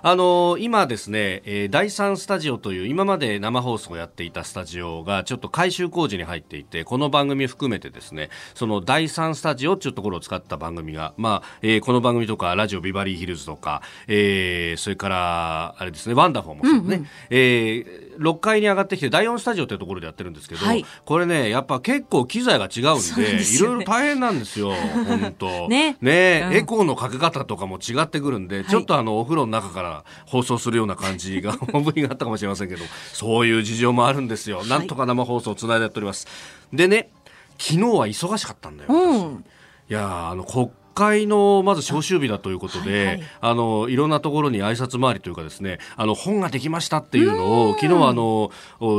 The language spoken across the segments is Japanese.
あのー、今ですね、えー、第三スタジオという今まで生放送をやっていたスタジオがちょっと改修工事に入っていてこの番組含めてですねその第三スタジオっていうところを使った番組がまあ、えー、この番組とかラジオビバリーヒルズとか、えー、それからあれですねワンダフォーもそうね、うんうん、えー、6階に上がってきて第4スタジオというところでやってるんですけど、はい、これねやっぱ結構機材が違うんで、ね、いろいろ大変なんですよ本当。ね。ね、うん、エコーのかけ方とかも違ってくるんで、はい、ちょっとあのお風呂の中から放送するような感じが本当にあったかもしれませんけどそういう事情もあるんですよ、はい、なんとか生放送をつないでやっております。でね昨日は忙しかったんだよ、うん、いやあの国会のまず召集日だということで、はいはい、あのいろんなところに挨拶回りというかですねあの本ができましたっていうのを昨日はあの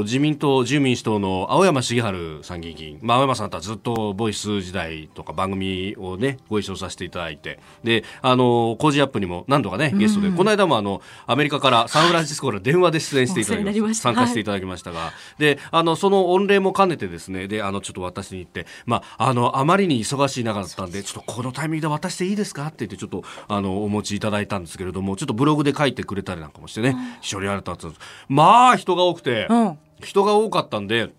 自民党自由民主党の青山茂春参議院議員、まあ、青山さんとはずっとボイス時代とか番組をねご一緒させていただいてであの工事アップにも何度かねゲストでこの間もあのアメリカからサンフランシスコから電話で出演していただきました。参加していただきましたが、はい、であのその御礼も兼ねてですねであのちょっと私に言って、まあ、あのあまりに忙しい中だったんでちょっとこのタイミングで渡していいですか？って言ってちょっとあのお持ちいただいたんですけれどもちょっとブログで書いてくれたりなんかもしてね、非常にありがたかったです。まあ人が多くて、うん、人が多かったんで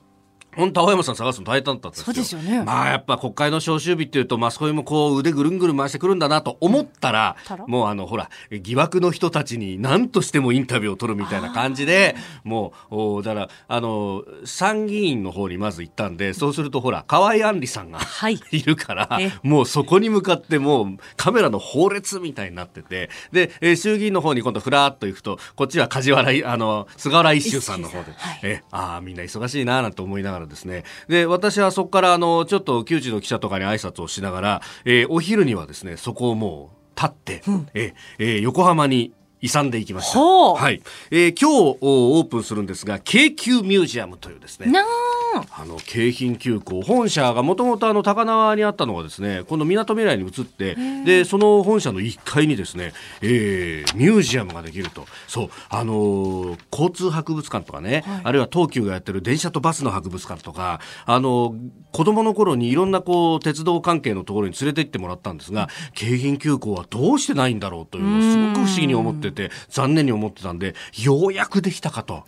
本当青山さん探すの大変だったんですよ。そうですよね。まあやっぱ国会の召集日っていうと、まあそういうもこう腕ぐるんぐるん回してくるんだなと思ったら、もうあのほら、疑惑の人たちに何としてもインタビューを取るみたいな感じで、もう、おだから、あの、参議院の方にまず行ったんで、そうするとほら、河合杏里さんが、はい、いるから、もうそこに向かってもうカメラの放列みたいになってて、で、え衆議院の方に今度ふらっと行くと、こっちは梶原、あの、菅原一秀さんの方で、はい、え、ああ、みんな忙しいななんて思いながらからですね。で私はそこからあのちょっと旧知の記者とかに挨拶をしながら、えー、お昼にはですねそこをもう立って、うん、えー、横浜に勇んでいきました。はい、えー、今日オープンするんですが、京急ミュージアムというですね。あ。の京浜急行本社がもともとあの高輪にあったのがですね、この港未来に移って、でその本社の1階にですね、えー、ミュージアムができると。そう。あのー、交通博物館とかね、はい、あるいは東急がやってる電車とバスの博物館とか、あのー、子供の頃にいろんなこう鉄道関係のところに連れて行ってもらったんですが、京浜急行はどうしてないんだろうというのをすごく不思議に思ってて残念に思ってたんでようやくできたかと。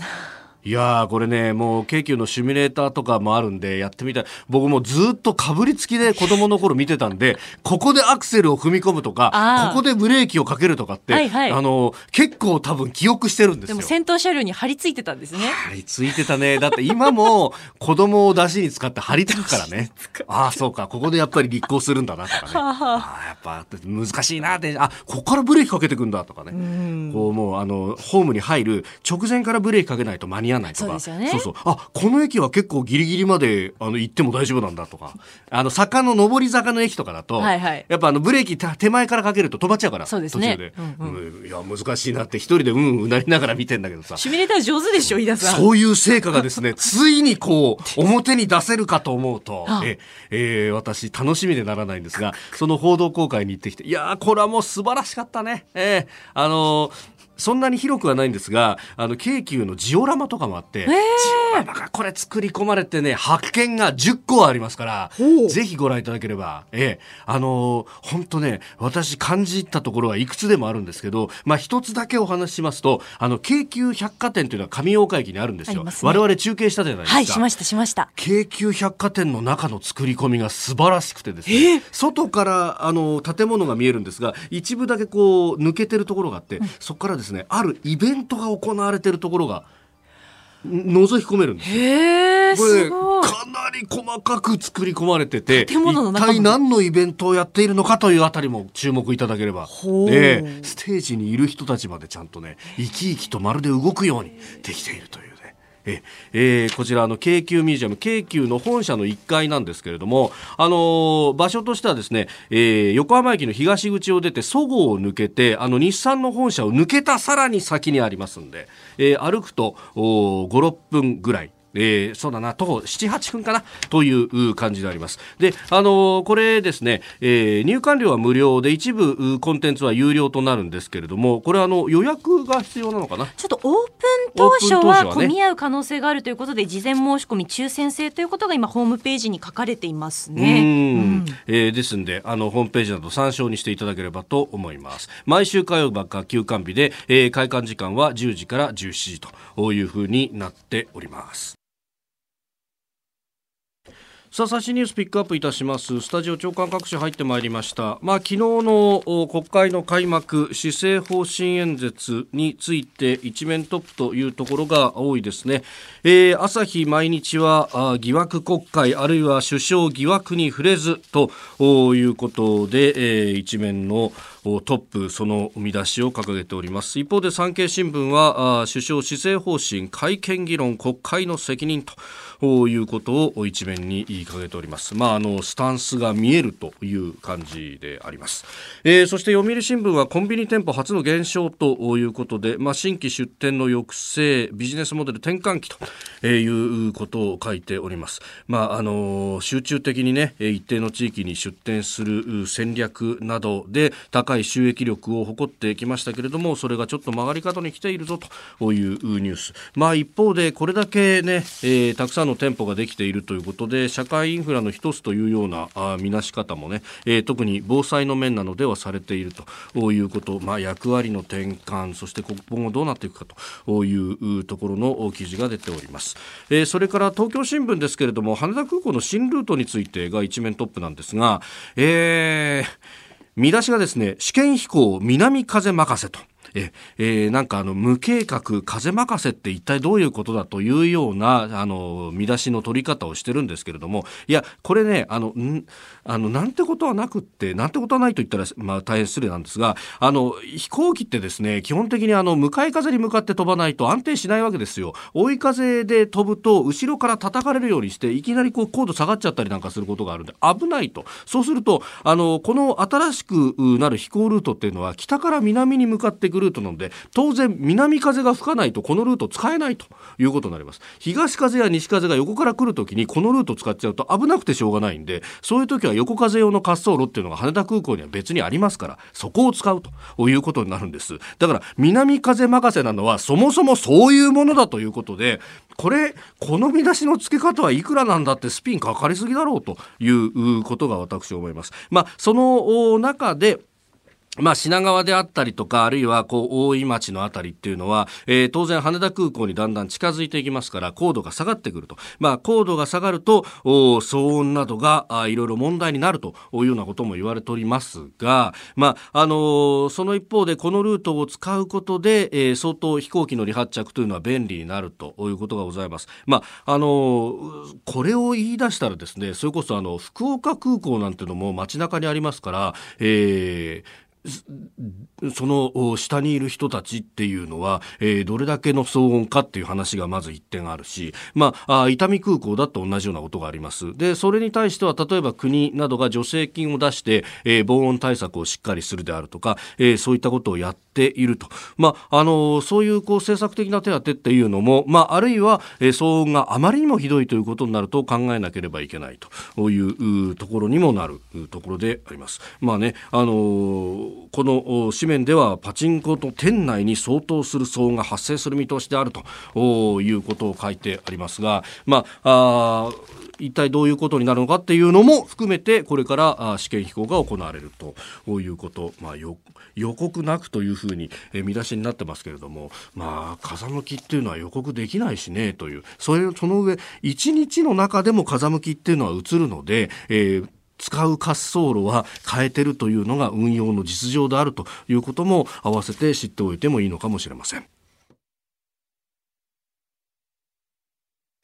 いやー、これね、もう京急のシミュレーターとかもあるんで、やってみたい。僕もずっとかぶりつきで子供の頃見てたんで、ここでアクセルを踏み込むとか、ここでブレーキをかけるとかって、はいはい、あの、結構多分記憶してるんですよ。でも先頭車両に張り付いてたんですね。張り付いてたね。だって今も子供を出しに使って張り付くからね。ああ、そうか、ここでやっぱり立候するんだなとかね。ああ、やっぱ難しいなって、あ、ここからブレーキかけてくんだとかね。うこうもう、あの、ホームに入る直前からブレーキかけないと間に合わないとか。そうね。そうそう。あこの駅は結構ギリギリまであの行っても大丈夫なんだとか。あの坂の上り坂の駅とかだと、はいはい、やっぱあのブレーキ手前からかけると止まっちゃうからそうですね、途中で、うんうん、いや難しいなって一人でうんうなりながら見てんだけどさ。シミュレーター上手でしょ飯田さん。そういう成果がですね ついにこう 表に出せるかと思うとえ、えー、私楽しみでならないんですがその報道公開に行ってきていやこれはもう素晴らしかったね。えー、あのーそんなに広くはないんですがあの京急のジオラマとかもあって、えー、ジオラマがこれ作り込まれてね発見が10個ありますからぜひご覧いただければ。ええ。あの本、当ね私感じたところはいくつでもあるんですけどまあ一つだけお話ししますとあの京急百貨店というのは上大岡駅にあるんですよ、ね、我々中継したじゃないですか。はいしましたしました。京急百貨店の中の作り込みが素晴らしくてですね、えー、外からあの建物が見えるんですが一部だけこう抜けてるところがあって、うん、そこからですねあるイベントが行われてるところが覗き込めるんですこれかなり細かく作り込まれてて一体何のイベントをやっているのかというあたりも注目いただければ。でステージにいる人たちまでちゃんとね生き生きとまるで動くようにできているという。ねええー、こちらの京急ミュージアム京急の本社の1階なんですけれども、あのー、場所としてはですね、えー、横浜駅の東口を出てそごうを抜けてあの日産の本社を抜けたさらに先にありますんで、えー、歩くと56分ぐらい。えー、そうだな、徒歩7、8分かなという感じであります。で、あのー、これですね、えー、入館料は無料で一部コンテンツは有料となるんですけれども、これあの予約が必要なのかな？ちょっとオープン当初は混み合う可能性があるということで、事前申し込み抽選制ということが今ホームページに書かれていますね。うん、えー、ですんで、あの、ホームページなど参照にしていただければと思います。毎週火曜日か休館日で、えー、開館時間は10時から17時というふうになっております。さあ最新ニュースピックアップいたします。スタジオ長官各紙入ってまいりました。まあ昨日の国会の開幕施政方針演説について一面トップというところが多いですね、えー、朝日毎日は疑惑国会あるいは首相疑惑に触れずということで、えー、一面のトップその見出しを掲げております。一方で産経新聞は首相施政方針会見議論国会の責任と。ということを一面に言いかけております。まあ、あの、スタンスが見えるという感じであります。えー、そして読売新聞はコンビニ店舗初の減少ということで、まあ、新規出店の抑制、ビジネスモデル転換期ということを書いております。まあ、あの、集中的にね、一定の地域に出店する戦略などで高い収益力を誇ってきましたけれども、それがちょっと曲がり角に来ているぞというニュース。まあ、一方でこれだけね、えー、たくさんのの店舗ができているということで社会インフラの一つというようなあ見なし方もね、えー、特に防災の面なのではされているということ、まあ、役割の転換そして今後どうなっていくかというところの記事が出ております、えー、それから東京新聞ですけれども羽田空港の新ルートについてが一面トップなんですが、えー、見出しがですね試験飛行南風任せとええー、なんかあの無計画風任せって一体どういうことだというようなあの見出しの取り方をしてるんですけれどもいやこれねあのんあのなんてことはなくってなんてことはないと言ったら、まあ、大変失礼なんですがあの飛行機ってですね基本的にあの向かい風に向かって飛ばないと安定しないわけですよ。追い風で飛ぶと後ろから叩かれるようにしていきなりこう高度下がっちゃったりなんかすることがあるんで危ないと。そうするとあのこの新しくなる飛行ルートっていうのは北から南に向かってくるルートなので当然南風が吹かないとこのルート使えないということになります。東風や西風が横から来るときにこのルート使っちゃうと危なくてしょうがないんでそういう時は横風用の滑走路っていうのが羽田空港には別にありますからそこを使うということになるんです。だから南風任せなのはそもそもそういうものだということでこれこの見出しの付け方はいくらなんだってスピンかかりすぎだろうということが私は思います。まあその中でまあ、品川であったりとか、あるいは、こう、大井町のあたりっていうのは、えー、当然羽田空港にだんだん近づいていきますから、高度が下がってくると。まあ、高度が下がると、騒音などが、あいろいろ問題になるというようなことも言われておりますが、まあ、あのー、その一方で、このルートを使うことで、えー、相当飛行機の離発着というのは便利になるということがございます。まあ、あのー、これを言い出したらですね、それこそあの、福岡空港なんていうのも街中にありますから、えー、その下にいる人たちっていうのは、えー、どれだけの騒音かっていう話がまず一点あるし、まあ、あ伊丹空港だと同じようなことがあります。で、それに対しては、例えば国などが助成金を出して、えー、防音対策をしっかりするであるとか、えー、そういったことをやっていると。まあ、あのそういうこう政策的な手当っていうのも、まあ、あるいは、え、騒音があまりにもひどいということになると考えなければいけないというところにもなるところであります。まあね、あのこの紙面ではパチンコと店内に相当する騒音が発生する見通しであるということを書いてありますが、まあ、あ一体どういうことになるのかっていうのも含めてこれから試験飛行が行われるということ、まあ、予告なくというふうに見出しになってますけれども、まあ、風向きっていうのは予告できないしねという。それその上1日の中でも風向きっていうのは映るので、えー使う滑走路は変えてるというのが運用の実情であるということも合わせて知っておいてもいいのかもしれません。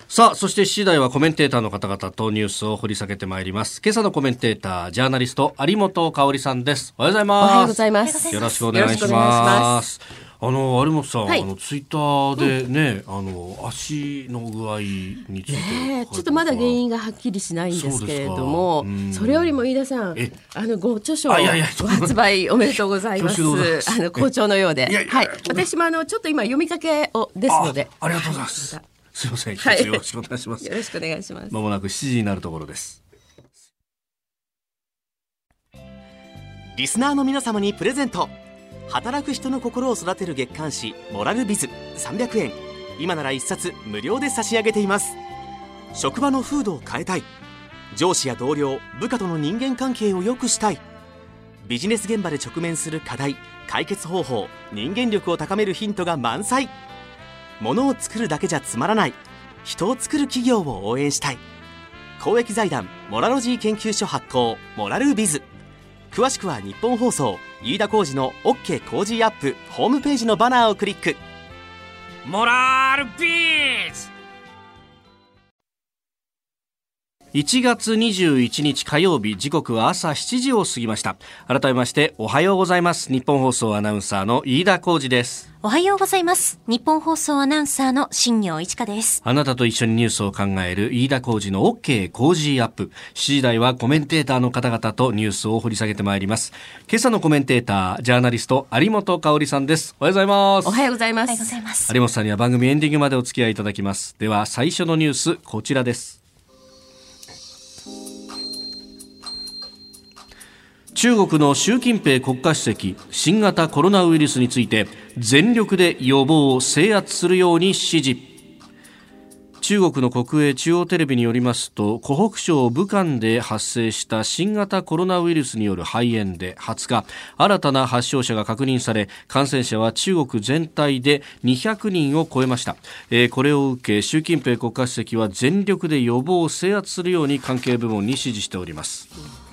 さあ、そして7時台はコメンテーターの方々とニュースを掘り下げてまいります。今朝のコメンテーター、ジャーナリスト、有本香里さんです。おはようございます。おはようございます。よろしくお願いします。あの有本さん、はい、あのツイッターでね、うん、あの足の具合について、ね、ちょっとまだ原因がはっきりしないんですけれども、それよりも飯田さん、あのご著書ご発売おめでとうございます。あの好調のようで、はい、私もあのちょっと今読みかけをですので、ありがとうございます。すみません、はい、よろしくお願いします。よろしくお願いします。まもなく7時になるところです。リスナーの皆様にプレゼント。働く人の心を育てる月刊誌モラルビズ300円今なら1冊無料で差し上げています職場の風土を変えたい上司や同僚部下との人間関係を良くしたいビジネス現場で直面する課題解決方法人間力を高めるヒントが満載ものを作るだけじゃつまらない。人を作る企業を応援したい。公益財団モラロジー研究所発行モラルビズ。詳しくは日本放送飯田浩司の OK 工事アップホームページのバナーをクリック。モラルビズ！1月21日火曜日時刻は朝7時を過ぎました。改めましておはようございます。日本放送アナウンサーの飯田浩二です。おはようございます。日本放送アナウンサーの新業一華です。あなたと一緒にニュースを考える飯田浩二の OK 工事アップ。7時台はコメンテーターの方々とニュースを掘り下げてまいります。今朝のコメンテータージャーナリスト有本香さんです。おはようございます。おはようございます。有本さんには番組エンディングまでお付き合いいただきます。では最初のニュースこちらです中国の習近平国家主席新型コロナウイルスについて全力で予防を制圧するように指示。中国の国営中央テレビによりますと湖北省武漢で発生した新型コロナウイルスによる肺炎で20日新たな発症者が確認され感染者は中国全体で200人を超えました、えー、これを受け習近平国家主席は全力で予防を制圧するように関係部門に指示しております。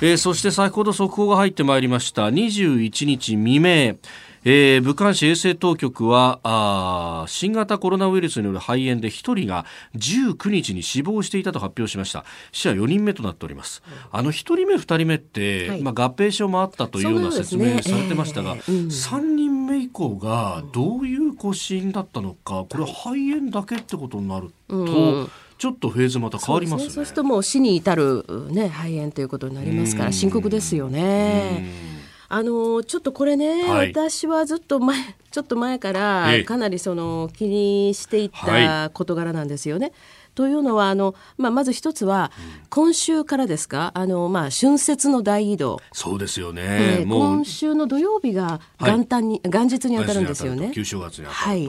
えー、そして先ほど速報が入ってまいりました。21日未明。えー、武漢市衛生当局はあ新型コロナウイルスによる肺炎で1人が19日に死亡していたと発表しました。死者4人目となっております、あの1人目2人目って、はい、まあ、合併症もあったというような説明されてましたが、ねえーうん、3人目以降がどういう死因だったのかこれ肺炎だけってことになると、うんちょっとフェーズまた変わります、ね、そうするともう死に至る、ね、肺炎ということになりますから深刻ですよね。あのちょっとこれね、はい、私はずっと前ちょっと前からかなりその気にしていった事柄なんですよね。はいというのはあの、まあ、まず一つは、今週からですか？あの、まあ、春節の大移動。そうですよね、えー、今週の土曜日が元旦に、はい、元日に当たるんですよね。旧正月にはい、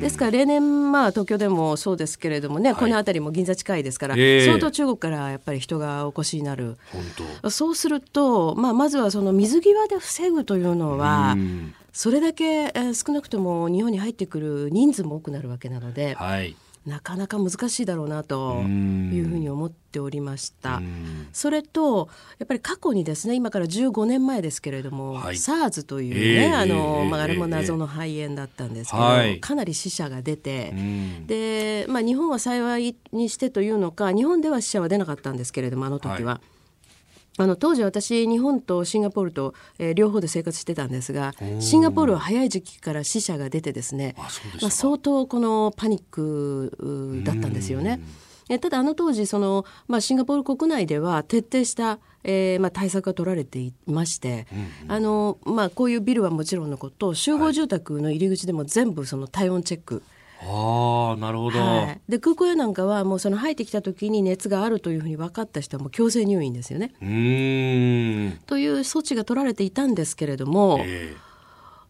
ですから例年、まあ、東京でもそうですけれどもね、はい、この辺りも銀座近いですから、えー、相当中国からやっぱり人がお越しになる。そうすると、まあ、まずはその水際で防ぐというのは、それだけ、えー、少なくとも日本に入ってくる人数も多くなるわけなので。はいなかなか難しいだろうなというふうに思っておりました。それとやっぱり過去にですね今から15年前ですけれども、はい、SARS というね、えー、あの、まあ、あれも謎の肺炎だったんですけど、はい、かなり死者が出て、で、まあ、日本は幸いにしてというのか日本では死者は出なかったんですけれどもあの時は。はいあの当時私日本とシンガポールと、えー、両方で生活してたんですがシンガポールは早い時期から死者が出てですねまあ、相当このパニックだったんですよね。えただあの当時その、まあ、シンガポール国内では徹底した、えーまあ、対策が取られていまして、うんうん、あのまあ、こういうビルはもちろんのこと集合住宅の入り口でも全部その体温チェック、ああなるほど、はい、で空港やなんかはもうその入ってきた時に熱があるというふうに分かった人はもう強制入院ですよね。うん。という措置が取られていたんですけれども、えー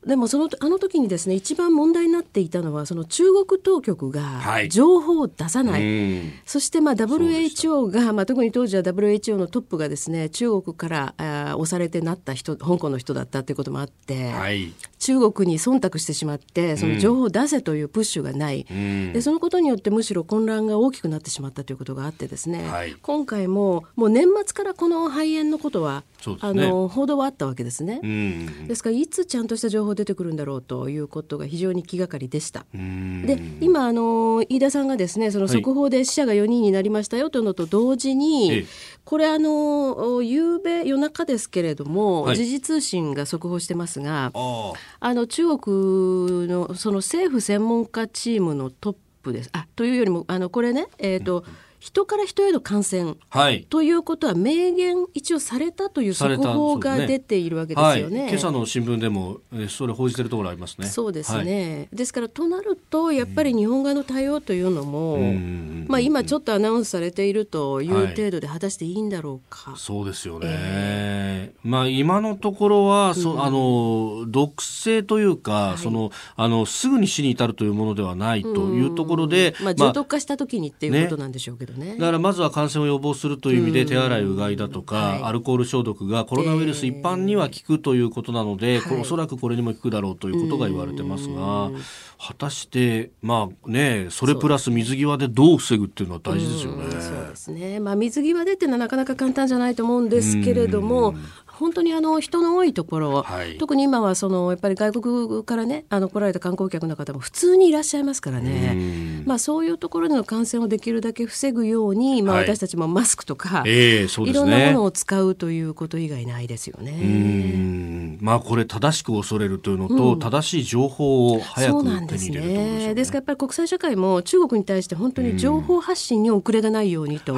でもそのあの時にですね一番問題になっていたのはその中国当局が情報を出さない、はい、そしてまあ WHO が、まあ、特に当時は WHO のトップがですね中国からあ押されてなった人香港の人だったということもあって、はい、中国に忖度してしまってその情報を出せというプッシュがない、うん、でそのことによってむしろ混乱が大きくなってしまったということがあってですね、はい、今回ももう年末からこの肺炎のことは、ね、あの報道はあったわけですね。うん、ですからいつちゃんとした情報出てくるんだろうということが非常に気がかりでした。で今あの飯田さんがですねその速報で死者が4人になりましたよというのと同時に、はい、これあの夕べ夜中ですけれども、はい、時事通信が速報してますがあの中国のその政府専門家チームのトップです。あというよりもあのこれね、えーと、うん人から人への感染、はい、ということは明言一応されたという速報が出ているわけですよね。ねはい、今朝の新聞でもそれ報じてるところありますね。そうですね。はい、ですからとなるとやっぱり日本側の対応というのも、うん、まあ今ちょっとアナウンスされているという程度で果たしていいんだろうか。そうですよね。えー、まあ今のところは、そ、うん、あの毒性というか、そのあのすぐに死に至るというものではないというところで、まあ重篤化した時にっていうことなんでしょうけどね。ね。だからまずは感染を予防するという意味で手洗いうがいだとか、はい、アルコール消毒がコロナウイルス一般には効くということなので、えー、おそらくこれにも効くだろうということが言われてますが、果たしてまあねそれプラス水際でどう防ぐっていうのは大事ですよね。うそうですね。まあ水際でっていうのはなかなか簡単じゃないと思うんですけれども、本当にあの人の多いところ、はい、特に今はそのやっぱり外国からねあの来られた観光客の方も普通にいらっしゃいますからね、まあ、そういうところでの感染をできるだけ防ぐように、まあ、私たちもマスクとか、はいえーね、いろんなものを使うということ以外ないですよね。まあ、これ正しく恐れるというのと、うん、正しい情報を早く手に入れるとですね。ですからやっぱり国際社会も中国に対して本当に情報発信に遅れがないようにと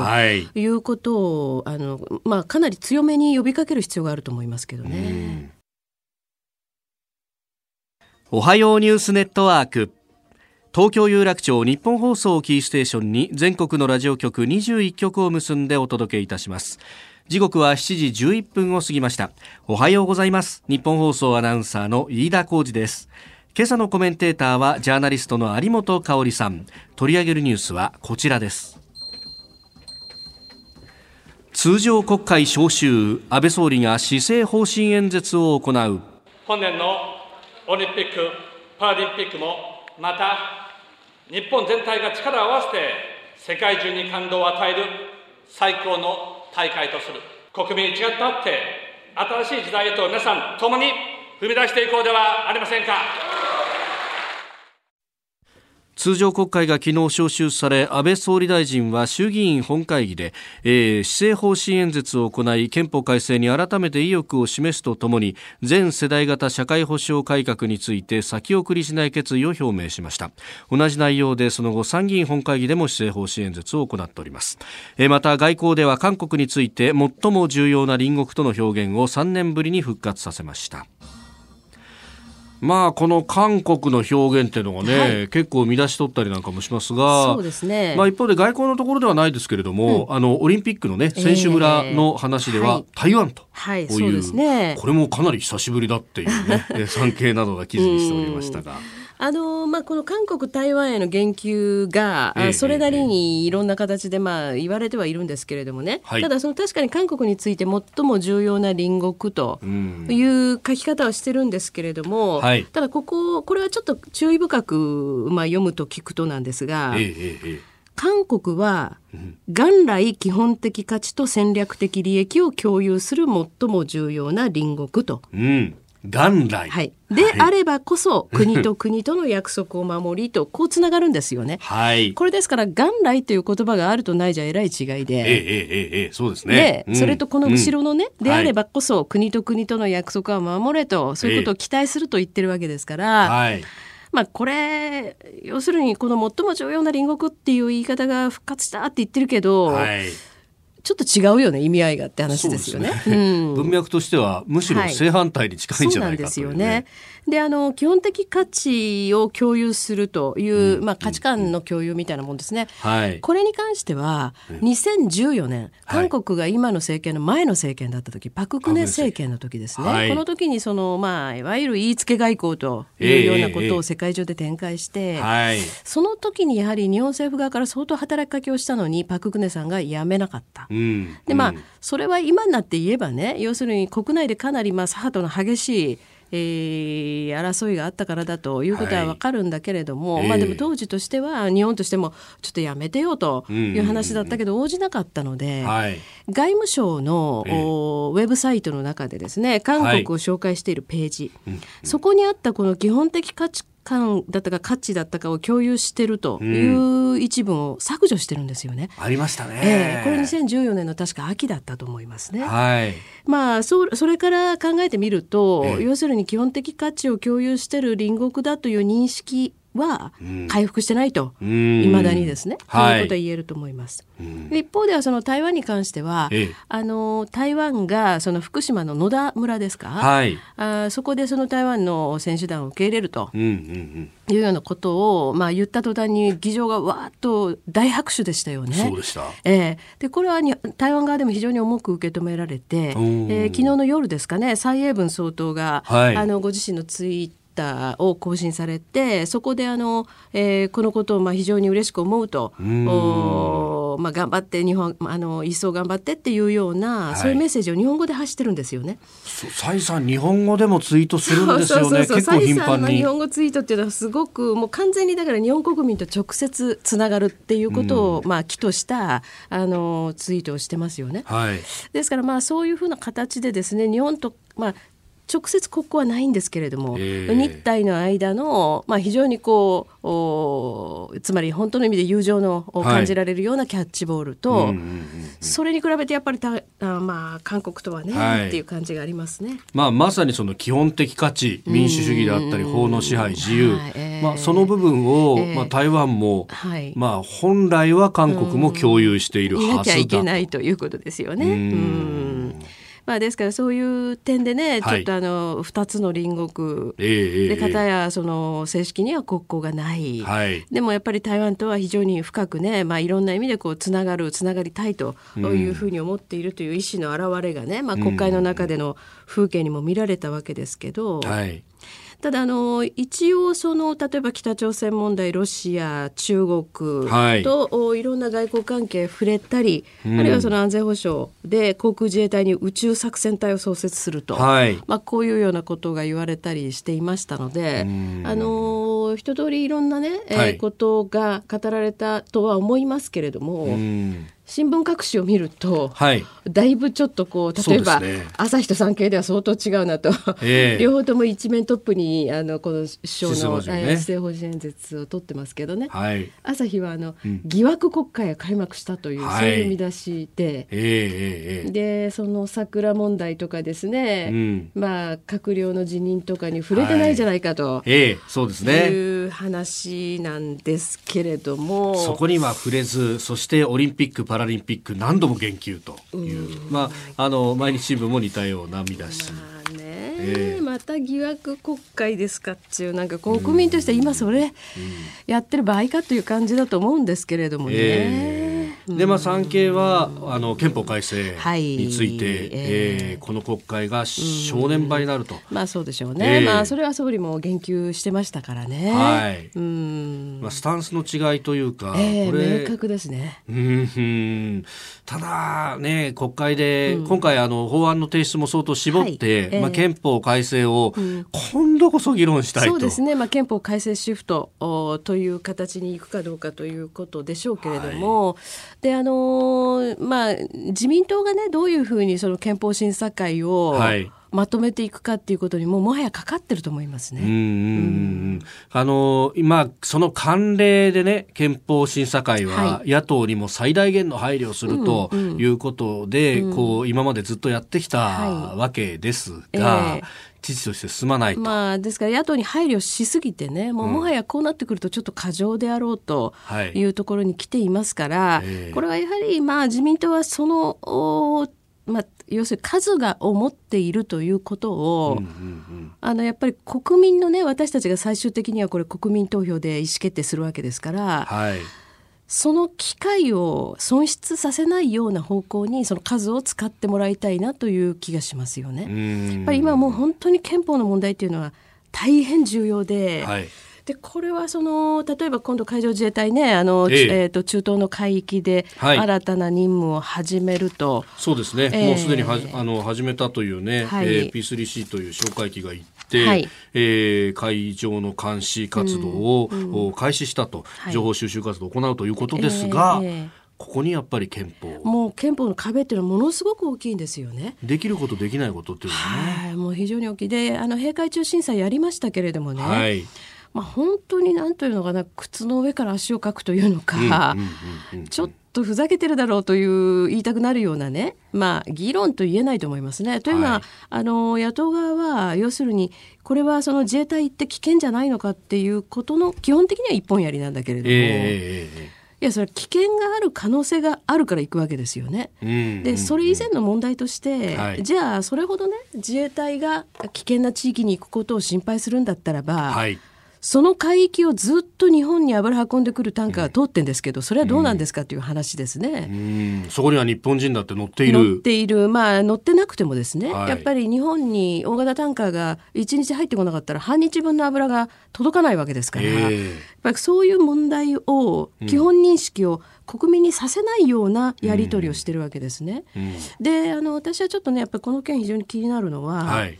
い。うことを、あのまあ、かなり強めに呼びかける必要ががあると思いますけどね。おはようニュースネットワーク。東京有楽町日本放送キーステーションに全国のラジオ局21局を結んでお届けいたします。時刻は7時11分を過ぎました。おはようございます。日本放送アナウンサーの飯田浩二です。今朝のコメンテーターはジャーナリストの有本香里さん。取り上げるニュースはこちらです。通常国会召集安倍総理が施政方針演説を行う本年のオリンピック・パラリンピックもまた日本全体が力を合わせて世界中に感動を与える最高の大会とする国民一丸となって新しい時代へと皆さん共に踏み出していこうではありませんか。通常国会が昨日召集され安倍総理大臣は衆議院本会議で、えー、施政方針演説を行い憲法改正に改めて意欲を示すとともに全世代型社会保障改革について先送りしない決意を表明しました。同じ内容でその後参議院本会議でも施政方針演説を行っております、えー、また外交では韓国について最も重要な隣国との表現を3年ぶりに復活させました。まあこの韓国の表現っていうのがね、はい、結構見出し取ったりなんかもしますがそうですね。まあ、一方で外交のところではないですけれども、うん、あのオリンピックのね選手村の話では、台湾と。はい、そうですね。これもかなり久しぶりだっていうね 産経などが記事にしておりましたが。あのまあ、この韓国、台湾への言及が、ええ、それなりにいろんな形で、まあ、言われてはいるんですけれどもね、はい、ただその確かに韓国について最も重要な隣国という書き方をしてるんですけれども、はい、ただこここれはちょっと注意深く、まあ、読むと聞くとなんですが。え韓国は元来基本的価値と戦略的利益を共有する最も重要な隣国と。うん元来。はい。であればこそ、国と国との約束を守りと、こうつながるんですよね。はい。これですから、元来という言葉があるとないじゃえらい違いで。ええええええ、そうですね。で、うん、それとこの後ろのね、うん、であればこそ、国と国との約束は守れと、そういうことを期待すると言ってるわけですから、はい。まあ、これ要するにこの最も重要な隣国っていう言い方が復活したって言ってるけど、はい、ちょっと違うよね意味合いがって話ですよね。ねうん、文脈としてはむしろ正反対に近いんじゃないかと、ねはい、そうなんですよね。であの基本的価値を共有するという、うん、まあ、価値観の共有みたいなもんですね。はい、これに関しては2014年、韓国が今の政権の前の政権だった時、パク・クネ政権の時ですね、はい、この時にその、まあ、いわゆる言いつけ外交というようなことを世界中で展開して、えーえー、その時にやはり日本政府側から相当働きかけをしたのにパク・クネさんがやめなかった。うん、でまあそれは今になって言えばね要するに国内でかなりまあ左派との激しいえー、争いがあったからだということは分かるんだけれども、はい、まあ、でも当時としては日本としてもちょっとやめてよという話だったけど応じなかったので、はい、外務省の、えー、ウェブサイトの中でですね韓国を紹介しているページ、はい、そこにあったこの基本的価値感だったか価値だったかを共有してるという一文を削除してるんですよね。ありましたね。えー、これ2014年の確か秋だったと思いますね。はい。まあそそれから考えてみると、えー、要するに基本的価値を共有してる隣国だという認識は回復してないと、い、う、ま、だにですね、はい、ということは言えると思います。一方ではその台湾に関しては、ええ、あの台湾がその福島の野田村ですか、はい、あそこでその台湾の選手団を受け入れると。いうようなことを、まあ、言った途端に議場がわーっと大拍手でしたよね。そうでした。えー、でこれはに台湾側でも非常に重く受け止められて、えー、昨日の夜ですかね蔡英文総統が、はい、あのご自身のツイーターを更新されてそこであの、えー、このことをまあ非常に嬉しく思うとお、まあ、頑張って日本あの一層頑張ってっていうような、はい、そういうメッセージを日本語で発してるんですよね。蔡さん日本語でもツイートするんですよね 結構頻繁に。日本語ツイートっていうのはすごくもう完全にだから日本国民と直接つながるっていうことを、まあ、起としたあのツイートをしてますよね。はい、ですからまあそういうふうな形でですね日本とまあ直接国交はないんですけれども、日体の間の、まあ、非常にこうつまり本当の意味で友情のを感じられるようなキャッチボールと、はい、それに比べてやっぱりたあ、まあ、韓国とはね、はい、っていう感じがありますね、まあ、まさにその基本的価値民主主義であったり法の支配自由、はいえー、まあ、その部分を、えー、まあ、台湾も、はい。まあ、本来は韓国も共有しているはずだと。いなきゃいけないということですよね。うんまあ、ですからそういう点でね、ちょっとあの2つの隣国、で方やその正式には国交がない、はい、でもやっぱり台湾とは非常に深くね、まあ、いろんな意味でこうつながるつながりたいというふうに思っているという意思の表れがね、まあ、国会の中での風景にも見られたわけですけど。はいただあの一応その例えば北朝鮮問題ロシア中国と、はい、いろんな外交関係触れたり、うん、あるいはその安全保障で航空自衛隊に宇宙作戦隊を創設すると、はい、まあ、こういうようなことが言われたりしていましたので、あの一通りいろんなね、えー、ことが語られたとは思いますけれども。新聞各紙を見ると、はい、だいぶちょっとこう例えば、ね、朝日と産経では相当違うなと、えー、両方とも一面トップにあのこの首相の施政方針演説を取ってますけどね、はい、朝日はあの、うん、疑惑国会が開幕したという、はい、そういう見出しで、えー、でその桜問題とかですね、うん、まあ閣僚の辞任とかに触れてないじゃないかと、はい、えー、そうですね。いう話なんですけれども。そこには触れずそしてオリンピック・パラリンピック何度も言及という、うまあ、あの毎日新聞も似たような見出し。えー、また疑惑国会ですかっていうなんか国民として今それやってる場合かという感じだと思うんですけれどもね。えーでまあ産経はあの憲法改正について、はい、えー、この国会が正念場になると、まあそうでしょうね、えー、まあそれは総理も言及してましたからね。はい。うん。まあスタンスの違いというか、えー、明確ですね。うんただね国会で、うん、今回あの法案の提出も相当絞って、はい。えー、まあ憲法改正を今度こそ議論したいと、そうですね。まあ憲法改正シフトという形にいくかどうかということでしょうけれども、はいであのまあ、自民党がねどういうふうにその憲法審査会を、はい。まとめていくかっていうことにももはやかかってると思いますね。うんうんあの今その慣例でね憲法審査会は野党にも最大限の配慮をするということで、うん。うん、こう今までずっとやってきたわけですが、えー知事として進まないまあ、ですから野党に配慮しすぎてねもうもはやこうなってくるとちょっと過剰であろうとい。うところに来ていますから、はいこれはやはりまあ自民党はそのまあ、要するに数が思っているということを、うんうんうん、あのやっぱり国民のね私たちが最終的にはこれ国民投票で意思決定するわけですから、はい、その機会を損失させないような方向にその数を使ってもらいたいなという気がしますよね。やっぱり今もう本当に憲法の問題っていうのは大変重要で、はいでこれはその例えば今度海上自衛隊ねあの、えー、えーと中東の海域で新たな任務を始めると、はい、そうですね、えー、もうすでにはあの始めたというね、はい、えー、P3C という哨戒機が行っ、はい、えー、会場の監視活動を、開始したと、情報収集活動を行うということですが、えーえー。ここにやっぱり憲法もう憲法の壁っていうのはものすごく大きいんですよね。できることできないことっていうのはね。はい、もう非常に大きい。で、あの閉会中審査やりましたけれどもね。はい。まあ本当になんというのかな靴の上から足をかくというのか、ちょっとふざけてるだろうという言いたくなるようなね、まあ議論と言えないと思いますね。というのは、はい、あの野党側は要するにこれはその自衛隊って危険じゃないのかっていうことの基本的には一本やりなんだけれども。えーいやそれは危険がある可能性があるから行くわけですよね。でそれ以前の問題として、はい、じゃあそれほどね自衛隊が危険な地域に行くことを心配するんだったらば、はい、その海域をずっと日本に油運んでくるタンカーが通ってんですけど、それはどうなんですかという話ですね。うんそこには日本人だって乗っている。乗っている。まあ乗ってなくてもですね、はい、やっぱり日本に大型タンカーが1日入ってこなかったら半日分の油が届かないわけですから、えー、やっぱりそういう問題を、基本認識を、国民にさせないようなやり取りをしてるわけですね。うんうん、であの私はちょっとねやっぱりこの件非常に気になるのは、はい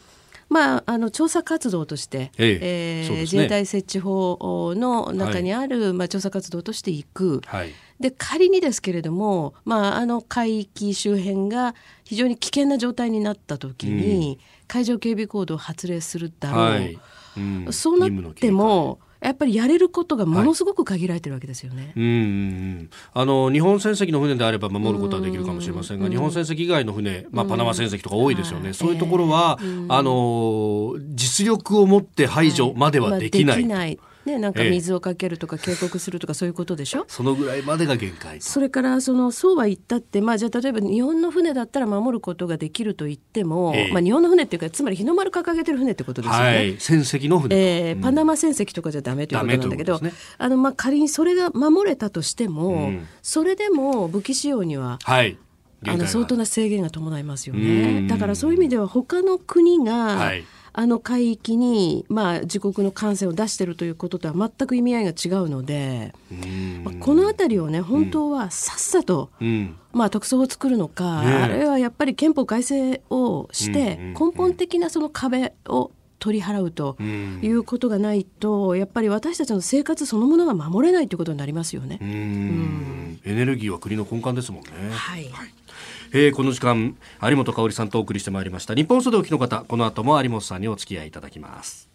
まあ、あの調査活動として、えええーね、自衛隊設置法の中にある、はい、まあ、調査活動としていく、はい、で仮にですけれども、まあ、あの海域周辺が非常に危険な状態になった時に、うん、海上警備行動を発令するだろう、はい。うん、そうなってもやっぱりやれることがものすごく限られてるわけですよね。はい、うんあの日本船籍の船であれば守ることはできるかもしれませんが、日本船籍以外の船、まあ、パナマ船籍とか多いですよね、そういうところは、あの実力を持って排除まではできない。はい。まあ、できないね、なんか水をかけるとか警告するとかそういうことでしょ、そのぐらいまでが限界それからそのそうは言ったって、まあ、じゃあ例えば日本の船だったら守ることができると言っても、えー、まあ、日本の船っていうかつまり日の丸掲げてる船ってことですよね、はい、船籍の船、えー、パナマ船籍とかじゃダメということなんだけど、ね、あのまあ仮にそれが守れたとしても、うん、それでも武器使用には、はい。あの相当な制限が伴いますよね。だからそういう意味では他の国が、はいあの海域に、まあ、自国の艦船を出しているということとは全く意味合いが違うので、まあ、この辺りをね本当はさっさと、うん、まあ、特措を作るのか、ね、あるいはやっぱり憲法改正をして根本的なその壁を取り払うということがないと、やっぱり私たちの生活そのものが守れないということになりますよね。うん。エネルギーは国の根幹ですもんね。はい、はいえー、この時間有本香さんとお送りしてまいりました。日本袖沖の方この後も有本さんにお付き合いいただきます。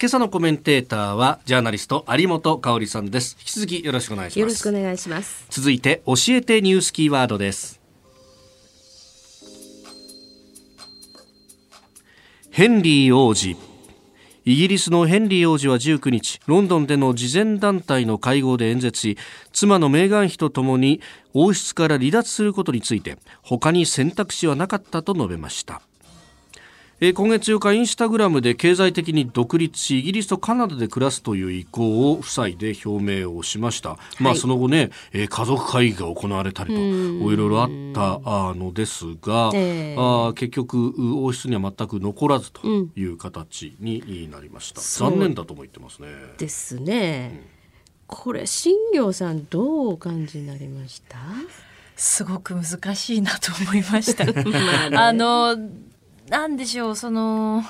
今朝のコメンテーターはジャーナリスト有本香さんです。引き続きよろしくお願いします。よろしくお願いします。続いて教えてニュースキーワードです。ヘンリー王子イギリスのヘンリー王子は19日ロンドンでの慈善団体の会合で演説し妻のメーガン妃とともに王室から離脱することについて他に選択肢はなかったと述べました。え今月8日インスタグラムで経済的に独立しイギリスとカナダで暮らすという意向を夫妻で表明をしました、はい、まあその後ね、え家族会議が行われたりといろいろあったのですが、えー、あ結局王室には全く残らずという形になりました、う。ん、残念だとも言ってますね。ですね、うん、これ新業さんどうお感じになりました？すごく難しいなと思いました。あのなんでしょう、その、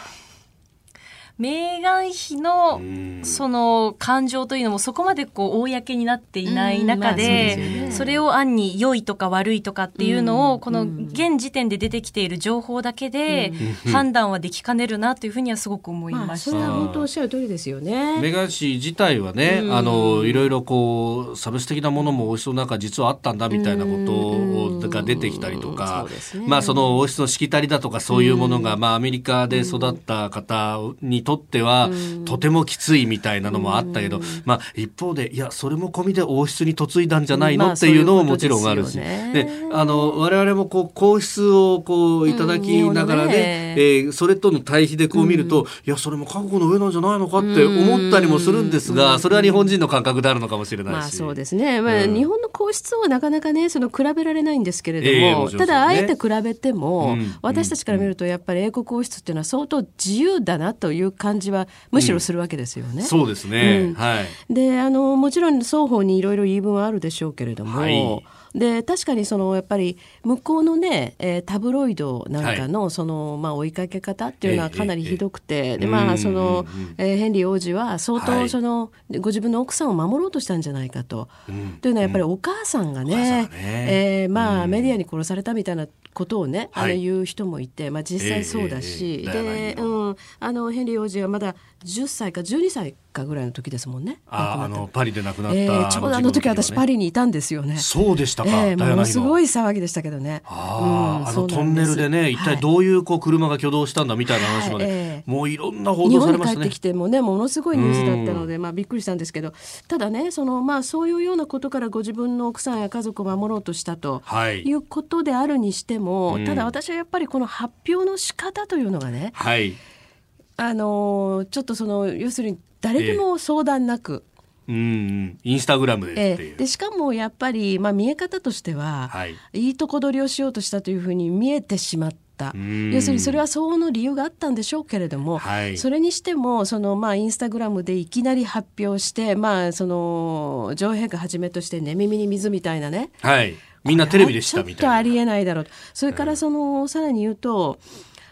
メーガン妃のその感情というのもそこまでこう公になっていない中でそれを暗に良いとか悪いとかっていうのをこの現時点で出てきている情報だけで判断はできかねるなというふうにはすごく思いました。それは本当おっしゃる通りですよね。メガン氏自体はね、あのいろいろこう差別的なものも王室の中実はあったんだみたいなことが出てきたりとか、まあその王室のしきたりだとかそういうものがまあアメリカで育った方にとっては、とてもきついみたいなのもあったけど、まあ、一方で、いや、それも込みで王室に嫁いだんじゃないのっていうのももちろんあるし、で、あの、我々もこう、皇室をこう、いただきながらね、えー、それとの対比でこう見ると、いや、それも覚悟の上なんじゃないのかって思ったりもするんですが、それは日本人の感覚であるのかもしれないし。まあ、そうですね。まあ、日本の皇室はなかなかね、その比べられないんですけれども、えー、ただ、あえて比べても、私たちから見ると、やっぱり英国王室っていうのは相当自由だなという感じはむしろするわけですよね。うん、そうですね、うん、はい、であのもちろん双方にいろいろ言い分はあるでしょうけれども、はい。で確かにそのやっぱり向こうのね、えー、タブロイドなんかのその、はい、まあ、追いかけ方っていうのはかなりひどくて、でまあその、えー、ヘンリー王子は相当その、はい、ご自分の奥さんを守ろうとしたんじゃないかと。うん、というのはやっぱりお母さんがね,、ね。えー、まあ、メディアに殺されたみたいなことをね、あの言う人もいて、まあ、実際そうだし、で、うん、あのヘンリー王子はまだ10歳か12歳かぐらいの時ですもんね。ああのパリで亡くなった、えー、ちょうどあの時私パリにいたんですよね。そうでしたか。えー、ものすごい騒ぎでしたけどね。あ,、うん、あのトンネルでね、一体どういうこう車が挙動したんだみたいな話まで、もういろんな報道されますね。日本に帰ってきてもね、ものすごいニュースだったので、まあびっくりしたんですけど、ただね、そのまあそういうようなことからご自分の奥さんや家族を守ろうとしたと、はい、いうことであるにしても、ただ私はやっぱりこの発表の仕方というのがね。はい。あのちょっとその要するに誰にも相談なく、えー、うんインスタグラムでっていう、えー、でしかもやっぱり、まあ、見え方としては、はい、いいとこ取りをしようとしたというふうに見えてしまった。要するにそれは相応の理由があったんでしょうけれども、はい、それにしてもその、まあ、インスタグラムでいきなり発表して、まあ、その女王陛下はじめとして寝耳に水みたいなね、はい、みんなテレビでしたみたいな。ちょっとありえないだろう。それからその、さらに言うと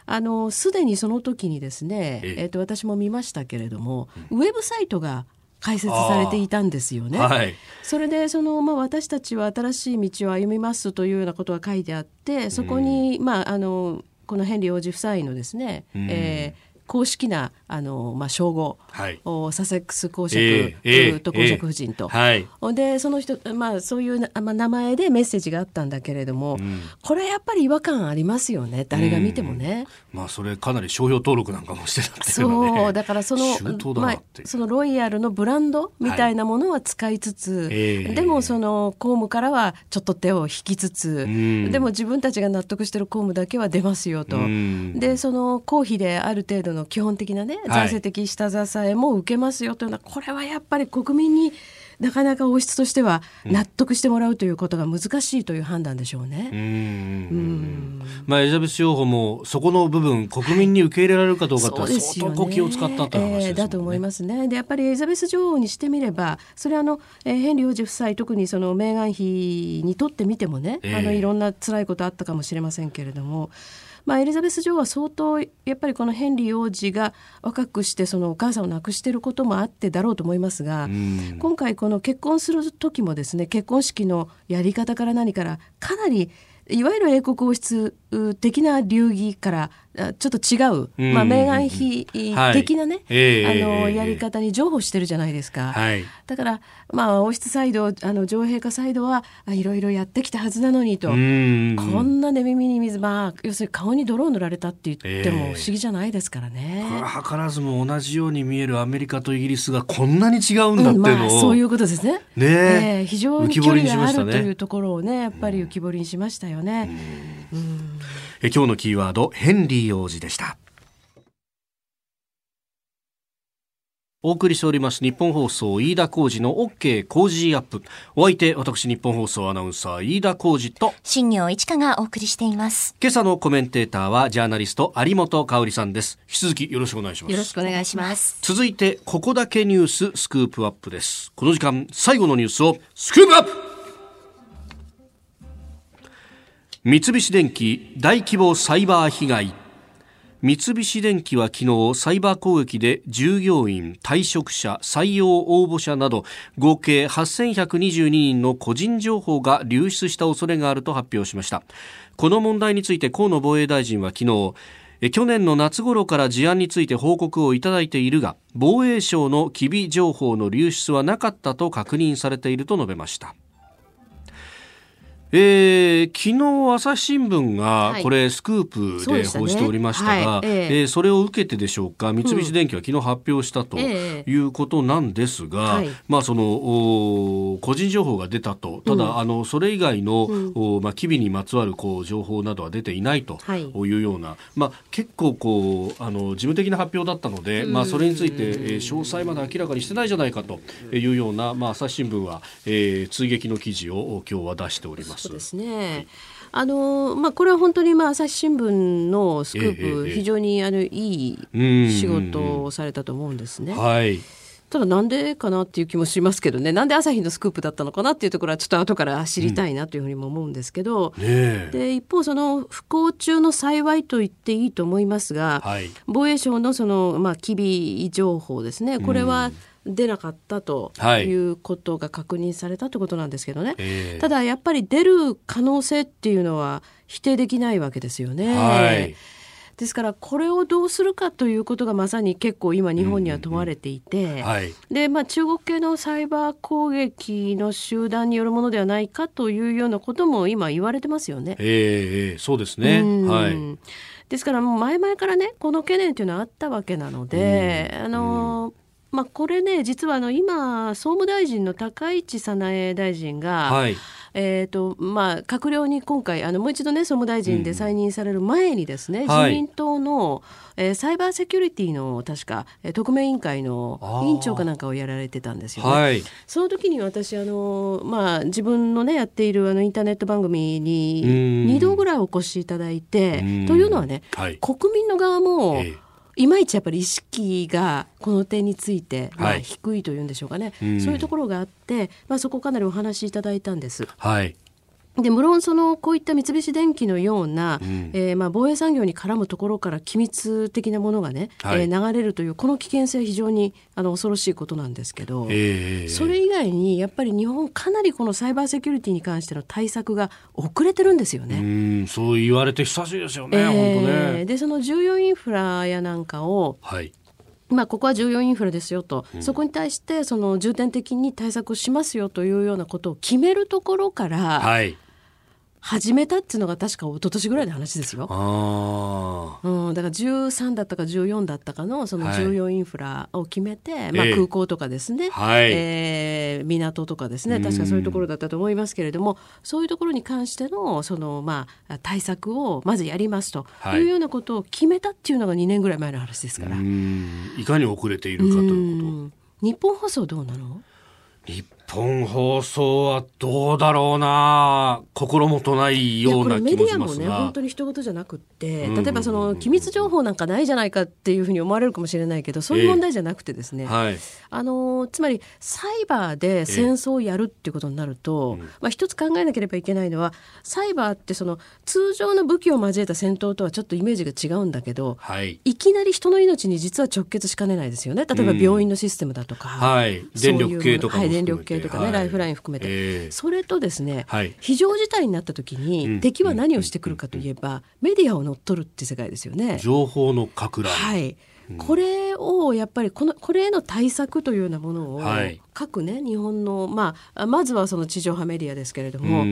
あのすでにその時にですね、えー、と私も見ましたけれども、ウェブサイトが開設されていたんですよね。はい、それでその、まあ、私たちは新しい道を歩みますというようなことが書いてあってそこに、まあ、あのこのヘンリー王子夫妻のですね、うん、えー公式なあの、まあ、称号、はい、サセックス公爵、えー、と公爵夫人と、えー、はい、でその人、まあ、そういう、まあ、名前でメッセージがあったんだけれども、うん、これやっぱり違和感ありますよね。誰が見てもね。まあ、それかなり商標登録なんかもしてたっていうの、ね、そうだからそのまあ、そのロイヤルのブランドみたいなものは使いつつ、はいえー、でもその公務からはちょっと手を引きつつ、うん、でも自分たちが納得してる公務だけは出ますよと。うん、でその公費である程度の基本的なね財政的下支えも受けますよというのは、これはやっぱり国民になかなか王室としては納得してもらうということが難しいという判断でしょうね。うんまあ、エリザベス女王もそこの部分国民に受け入れられるかどうかって相当気を使ったという話ねえー、だと思いますね。でやっぱりエリザベス女王にしてみればそれはあの、えー、ヘンリー王子夫妻特にそのメーガン妃にとってみてもね、えー、あのいろんな辛いことあったかもしれませんけれども。まあ、エリザベス女王は相当やっぱりこのヘンリー王子が若くしてそのお母さんを亡くしていることもあってだろうと思いますが、今回この結婚する時もですね結婚式のやり方から何からかなりいわゆる英国王室的な流儀からちょっと違う、うん、まあ、メーガン妃的なね、はい、あのやり方に譲歩してるじゃないですか、はい、だから、まあ、王室サイドあの女王陛下サイドはいろいろやってきたはずなのにと、こんな寝耳に水、まあ、要するに顔に泥を塗られたって言っても不思議じゃないですからね、これは図らずも同じように見えるアメリカとイギリスがこんなに違うんだっていうのを、うんまあ、そういうことですね。ね、え。ー、非常に距離があるというところをねやっぱり浮き彫りにしましたよね。うんえ今日のキーワードヘンリー王子でした。お送りしております日本放送飯田浩二の OK 工事アップ。お相手私日本放送アナウンサー飯田浩二と新業一華がお送りしています。今朝のコメンテーターはジャーナリスト有本香里さんです。引き続きよろしくお願いします。よろしくお願いします。続いてここだけニューススクープアップです。この時間最後のニュースをスクープアップ三菱電機大規模サイバー被害。三菱電機は昨日サイバー攻撃で従業員退職者採用応募者など合計8122人の個人情報が流出した恐れがあると発表しました。この問題について河野防衛大臣は昨日去年の夏頃から事案について報告をいただいているが防衛省の機微情報の流出はなかったと確認されていると述べました。えー、昨日朝日新聞がこれスクープで報じておりましたが、はいね。はい、えー、それを受けてでしょうか三菱電機は昨日発表したということなんですが、うんえー、まあその個人情報が出たと。ただ、うん、あのそれ以外の、うん、まあ機微にまつわるこう情報などは出ていないとい。うような、はい、まあ結構こうあの事務的な発表だったので、まあそれについて、えー、詳細まで明らかにしてないじゃないかというようなまあ朝日新聞は、えー、追撃の記事を今日は出しております。そうですね。あのまあ、これは本当に、まあ、朝日新聞のスクープ、非常にあのいい仕事をされたと思うんですね。はい。ただなんでかなっていう気もしますけどね。なんで朝日のスクープだったのかなっていうところはちょっと後から知りたいなというふうにも思うんですけど、うん。ね、で一方その不幸中の幸いと言っていいと思いますが、はい、防衛省のその、まあ、機微情報ですね。これは、出なかったとい。うことが確認されたということなんですけどね、はい、ただやっぱり出る可能性っていうのは否定できないわけですよね。はい。ですからこれをどうするかということがまさに結構今日本には問われていて、でまあ、中国系のサイバー攻撃の集団によるものではないかというようなことも今言われてますよね。えー、そうですね、はい、ですからもう前々からねこの懸念というのはあったわけなので、あのまあ、これね実はあの今総務大臣の高市早苗大臣が、はい。えーとまあ、閣僚に今回あのもう一度、ね、総務大臣で再任される前にですね、うん、自民党の、えー、サイバーセキュリティの確か、えー、特命委員会の委員長かなんかをやられてたんですよね。はい、その時に私あの、まあ、自分の、ね、やっているあのインターネット番組に2度ぐらいお越しいただいてというのはね、はい、国民の側も、えーいまいちやっぱり意識がこの点について、まあ、低いというんでしょうかね、はい、そういうところがあって、まあ、そこかなりお話しいただいたんです。はいで無論そのこういった三菱電機のような、うん、えー、まあ、防衛産業に絡むところから機密的なものがね、はい、えー、流れるというこの危険性は非常にあの恐ろしいことなんですけど、えー、それ以外にやっぱり日本かなりこのサイバーセキュリティに関しての対策が遅れてるんですよね。うんそう言われて久しいですよね、えー、本当ね。でその重要インフラやなんかを、はい。まあ、ここは重要インフラですよと、うん、そこに対してその重点的に対策をしますよというようなことを決めるところから、はい始めたっていうのが確か一昨年ぐらいの話ですよ。うん、だから13だったか14だったかのその重要インフラを決めて、はい、まあ、空港とかですね、えー、港とかですね。確かそういうところだったと思いますけれどもそういうところに関してのその、まあ、対策をまずやりますとい。うようなことを決めたっていうのが2年ぐらい前の話ですから。いかに遅れているかということ。日本放送どうなの？日本放送はどうだろうな。心もとないような気もしますがメディアもね本当に一言じゃなくって例えばその機密情報なんかないじゃないかっていうふうに思われるかもしれないけどそういう問題じゃなくてですね、えーはい、あのつまりサイバーで戦争をやるっていうことになると、えー、まあ、一つ考えなければいけないのはサイバーってその通常の武器を交えた戦闘とはちょっとイメージが違うんだけど、はい、いきなり人の命に実は直結しかねないですよね。例えば病院のシステムだとか、はい、電力系とかもはい、電力系とかね、はい、ライフライン含めて、えー、それとですね、はい、非常事態になった時に、敵は何をしてくるかといえば、メディアを乗っ取るって世界ですよね。情報の拡大、はいこれをやっぱりこのこれへの対策というようなものを、はい、各ね日本の、まあ、まずはその地上波メディアですけれども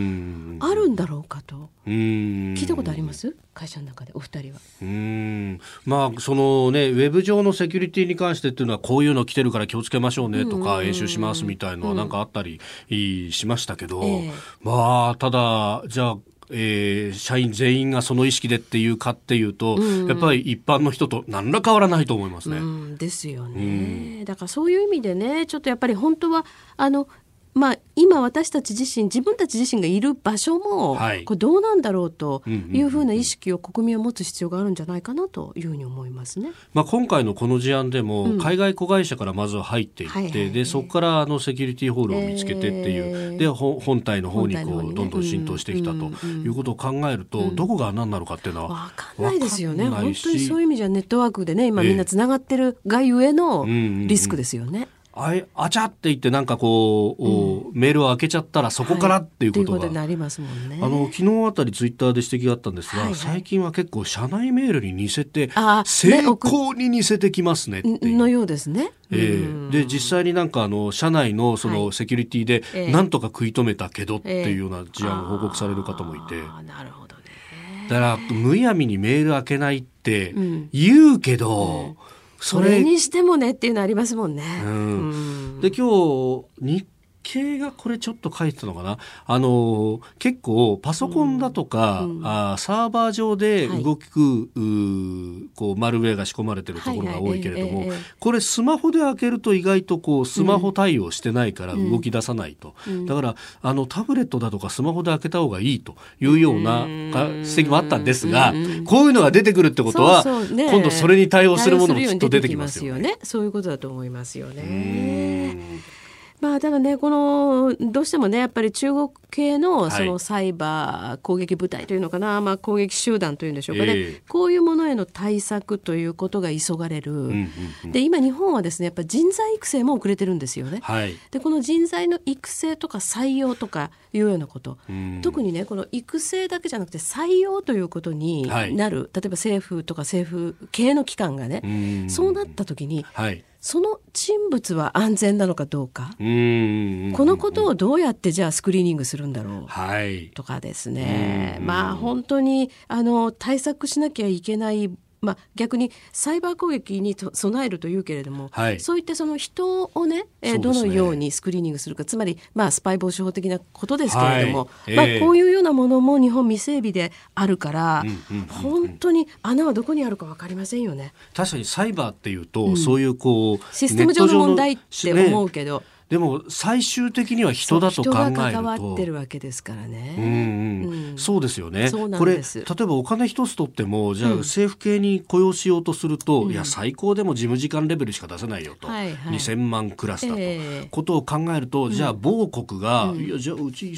あるんだろうかと。聞いたことあります？会社の中でお二人は。うん。まあそのねウェブ上のセキュリティに関してっていうのはこういうの来てるから気をつけましょうねとか演習しますみたいのはなんかあったりしましたけど、えー、まあただじゃあえー、社員全員がその意識でっていうかっていうと、うん、やっぱり一般の人と何ら変わらないと思いますね。うん、ですよね、うん、だからそういう意味でねちょっとやっぱり本当はあのまあ、今私たち自身自分たち自身がいる場所も、はい、これどうなんだろうというふうな意識を国民は持つ必要があるんじゃないかなというふうに思いますね。まあ、今回のこの事案でも、海外子会社からまずは入っていって、はいはい、でそこからあのセキュリティホールを見つけてっていう、えー、で本体の方にこう、どんどん浸透してきたということを考えると、うん、どこが何なのかっていうのは分かんないですよね。本当にそういう意味じゃネットワークでね今みんなつながってるがゆえのリスクですよね。えーうんうんうんああちゃって言ってなんかこう、うん、メールを開けちゃったらそこからっていうことが、はい、なりますもんね。あの昨日あたりツイッターで指摘があったんですが、はいはい、最近は結構社内メールに似せて成功に似せてきますねのようですね。えー、で実際になんかあの社内のそのセキュリティでなんとか食い止めたけどっていうような事案を報告される方もいて。えー、なるほどね。だからむやみにメール開けないって言うけど、うんそれにしてもねっていうのありますもんね。うん、で今日日経がこれちょっと書いてたのかな？あの結構パソコンだとか、うんうん、あサーバー上で動く、はい、こうマルウェアが仕込まれてるところが多いけれども、これスマホで開けると意外とこうスマホ対応してないから動き出さないと、うん、だからあのタブレットだとかスマホで開けた方がいいというような指摘もあったんですが、こういうのが出てくるってことは今度それに対応するものもきっと出てきますよね。そういうことだと思いますよね。まあ、ただね、この、どうしてもね、やっぱり中国系のそのサイバー攻撃部隊というのかな、はい、まあ、攻撃集団というんでしょうかね、えー、こういうものへの対策ということが急がれる、うんうんうん、で今、日本はですねやっぱ人材育成も遅れてるんですよね。はい、でこの人材の育成とか採用とかいうようなこと、うん、特にねこの育成だけじゃなくて採用ということになる、はい、例えば政府とか政府系の機関がね、うそうなった時に、はいその人物は安全なのかどうか？このことをどうやってじゃあスクリーニングするんだろう、はい、とかですね。まあ本当にあの対策しなきゃいけないまあ、逆にサイバー攻撃に備えるというけれども、はい、そういったその人をね、えー、どのようにスクリーニングするかつまり、まあ、スパイ防止法的なことですけれども、はい。まあ、こういうようなものも日本未整備であるから、本当に穴はどこにあるか分かりませんよね。確かにサイバーっていうと、うん、そういうこうシステム上の問題って思うけど。ねでも最終的には人だと考えると。人が関わってるわけですからね。うんうん。うん、そうですよね。これ例えばお金一つ取ってもじゃあ政府系に雇用しようとすると、うん、いや最高でも事務次官レベルしか出せないよと、はいはい、2,000万クラスだと、えー、ことを考えるとじゃあ某国が、うん、いやじゃあうち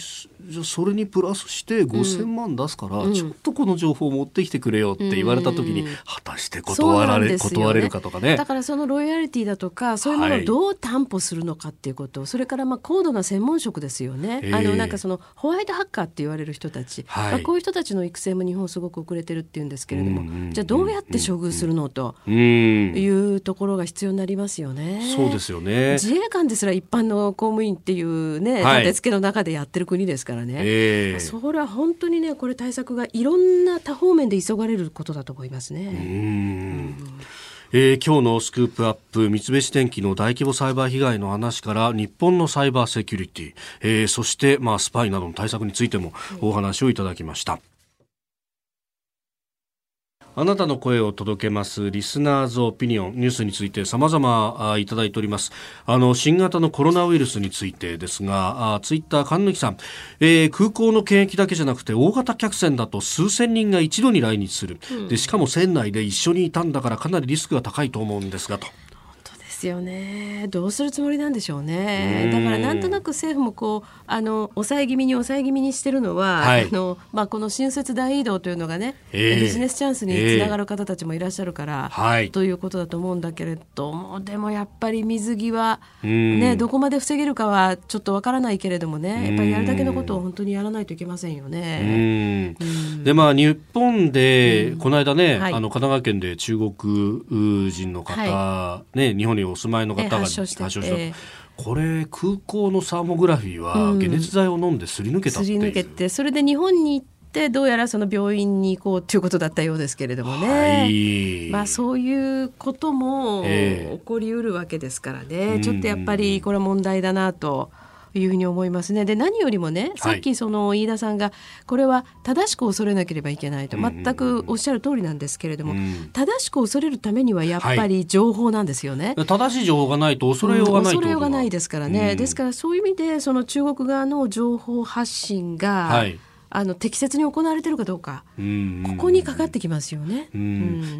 じゃそれにプラスして5,000万出すから、ちょっとこの情報を持ってきてくれよって言われた時に、果たして断られ、ね、断れるかとかね。だからそのロイヤリティだとかそういうものをどう担保するのかっていうこと、はい、それからまあ高度な専門職ですよね。あのなんかそのホワイトハッカーって言われる人たち、はい、まあ、こういう人たちの育成も日本すごく遅れてるっていうんですけれども、じゃあどうやって処遇するのというところが必要になりますよね。そうですよね。自衛官ですら一般の公務員っていうね、立て付けの中でやってる国ですからね。えー、それは本当にねこれ対策がいろんな多方面で急がれることだと思いますね。うんえー、今日のスクープアップ三菱電機の大規模サイバー被害の話から日本のサイバーセキュリティ、えー、そして、まあ、スパイなどの対策についてもお話をいただきました。あなたの声を届けますリスナーズオピニオンニュースについて様々いただいております。あの新型のコロナウイルスについてですがあツイッター神抜さん、えー、空港の検疫だけじゃなくて大型客船だと数千人が一度に来日する、うん、でしかも船内で一緒にいたんだからかなりリスクが高いと思うんですがとですよね。どうするつもりなんでしょうね。だからなんとなく政府もこうあの抑え気味に抑え気味にしてるのは、はい、あのまあ、この新設大移動というのがね、えー、ビジネスチャンスにつながる方たちもいらっしゃるから、えー、ということだと思うんだけれどもでもやっぱり水際、ね、どこまで防げるかはちょっとわからないけれどもねやっぱりやるだけのことを本当にやらないといけませんよね。でまあ日本で、この間ね、はい、あの神奈川県で中国人の方、はい、ね日本にお住まいの方が発症した、えー、これ空港のサーモグラフィーは解熱剤を飲んですり抜けたっていう、すり抜けてそれで日本に行ってどうやらその病院に行こうということだったようですけれどもね、はい、まあ、そういうことも起こりうるわけですからね、えー、ちょっとやっぱりこれは問題だなと。いうふうに思いますね。で何よりもねさっきその飯田さんがこれは正しく恐れなければいけないと全くおっしゃる通りなんですけれども、正しく恐れるためにはやっぱり情報なんですよね。はい、正しい情報がないと恐れようがない、恐れようがないですからね。ですからそういう意味でその中国側の情報発信が、はいあの適切に行われているかどうか、ここにかかってきますよね、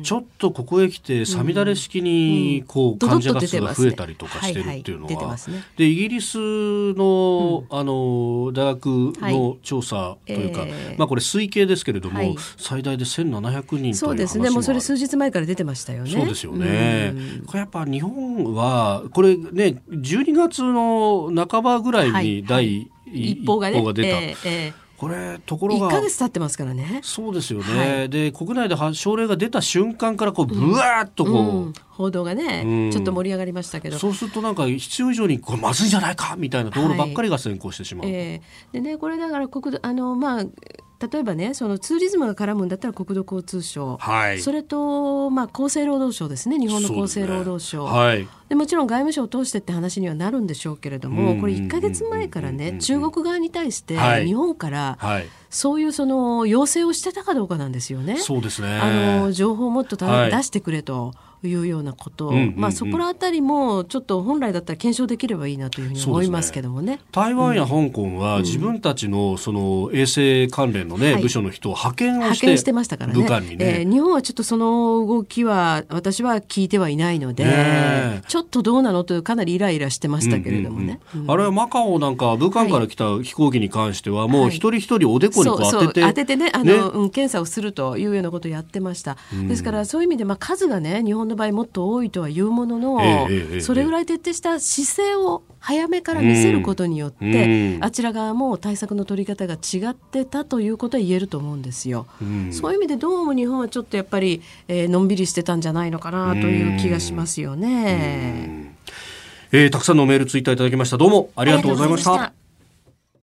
ちょっとここへ来てさみだれ式にこう患者が数が増えたりとかしてるっていうのは、でイギリスの,、あの大学の調査というか、まあこれ推計ですけれども、最大で1700人そうですね。もうそれ数日前から出てましたよね。そうですよね、これやっぱ日本はこれね12月の半ばぐらいに第一報が出た、えーこれところが1か月経ってますからね。そうですよね、はい、で国内で症例が出た瞬間からこうぶわっとこう、うん。うん、報道がね、うん、ちょっと盛り上がりましたけど。そうするとなんか必要以上にこれまずいんじゃないかみたいなところばっかりが先行してしまう、はい、え。ー、でねこれだから国あのまあ例えばねそのツーリズムが絡むんだったら国土交通省、はい、それと、まあ、厚生労働省ですね。日本の厚生労働省、ね。はい、でもちろん外務省を通してって話にはなるんでしょうけれども、これ1か月前からね中国側に対して日本から、そういうその要請をしてたかどうかなんですよね。そうですね。あの情報をもっと出してくれと。いうようなこと。を、うんうんうん、まあ、そこら辺りもちょっと本来だったら検証できればいいなというふうに思いますけどもね、ね、台湾や香港は自分たちのその衛生関連のね、部署の人を派遣をして派遣してましたからね。ね、えー、日本はちょっとその動きは私は聞いてはいないので、ね、ちょっとどうなのというかなりイライラしてましたけれどもね、うんうんうん、あれはマカオなんか武漢から来た飛行機に関してはもう一人一人おでこにこう当てて、はい、当ててねあの、うん、検査をするというようなことをやってました、ですからそういう意味でまあ数がね日本の場合もっと多いいとは言うものの、えー、それぐらい徹底した姿勢を早めから見せることによって、うん、あちら側も対策の取り方が違ってたということは言えると思うんですよ。うん、そういう意味でどうも日本はちょっとやっぱり、えー、のんびりしてたんじゃないのかなという気がしますよね。えー、たくさんのメールツイッターいただきました。どうもありがとうございました。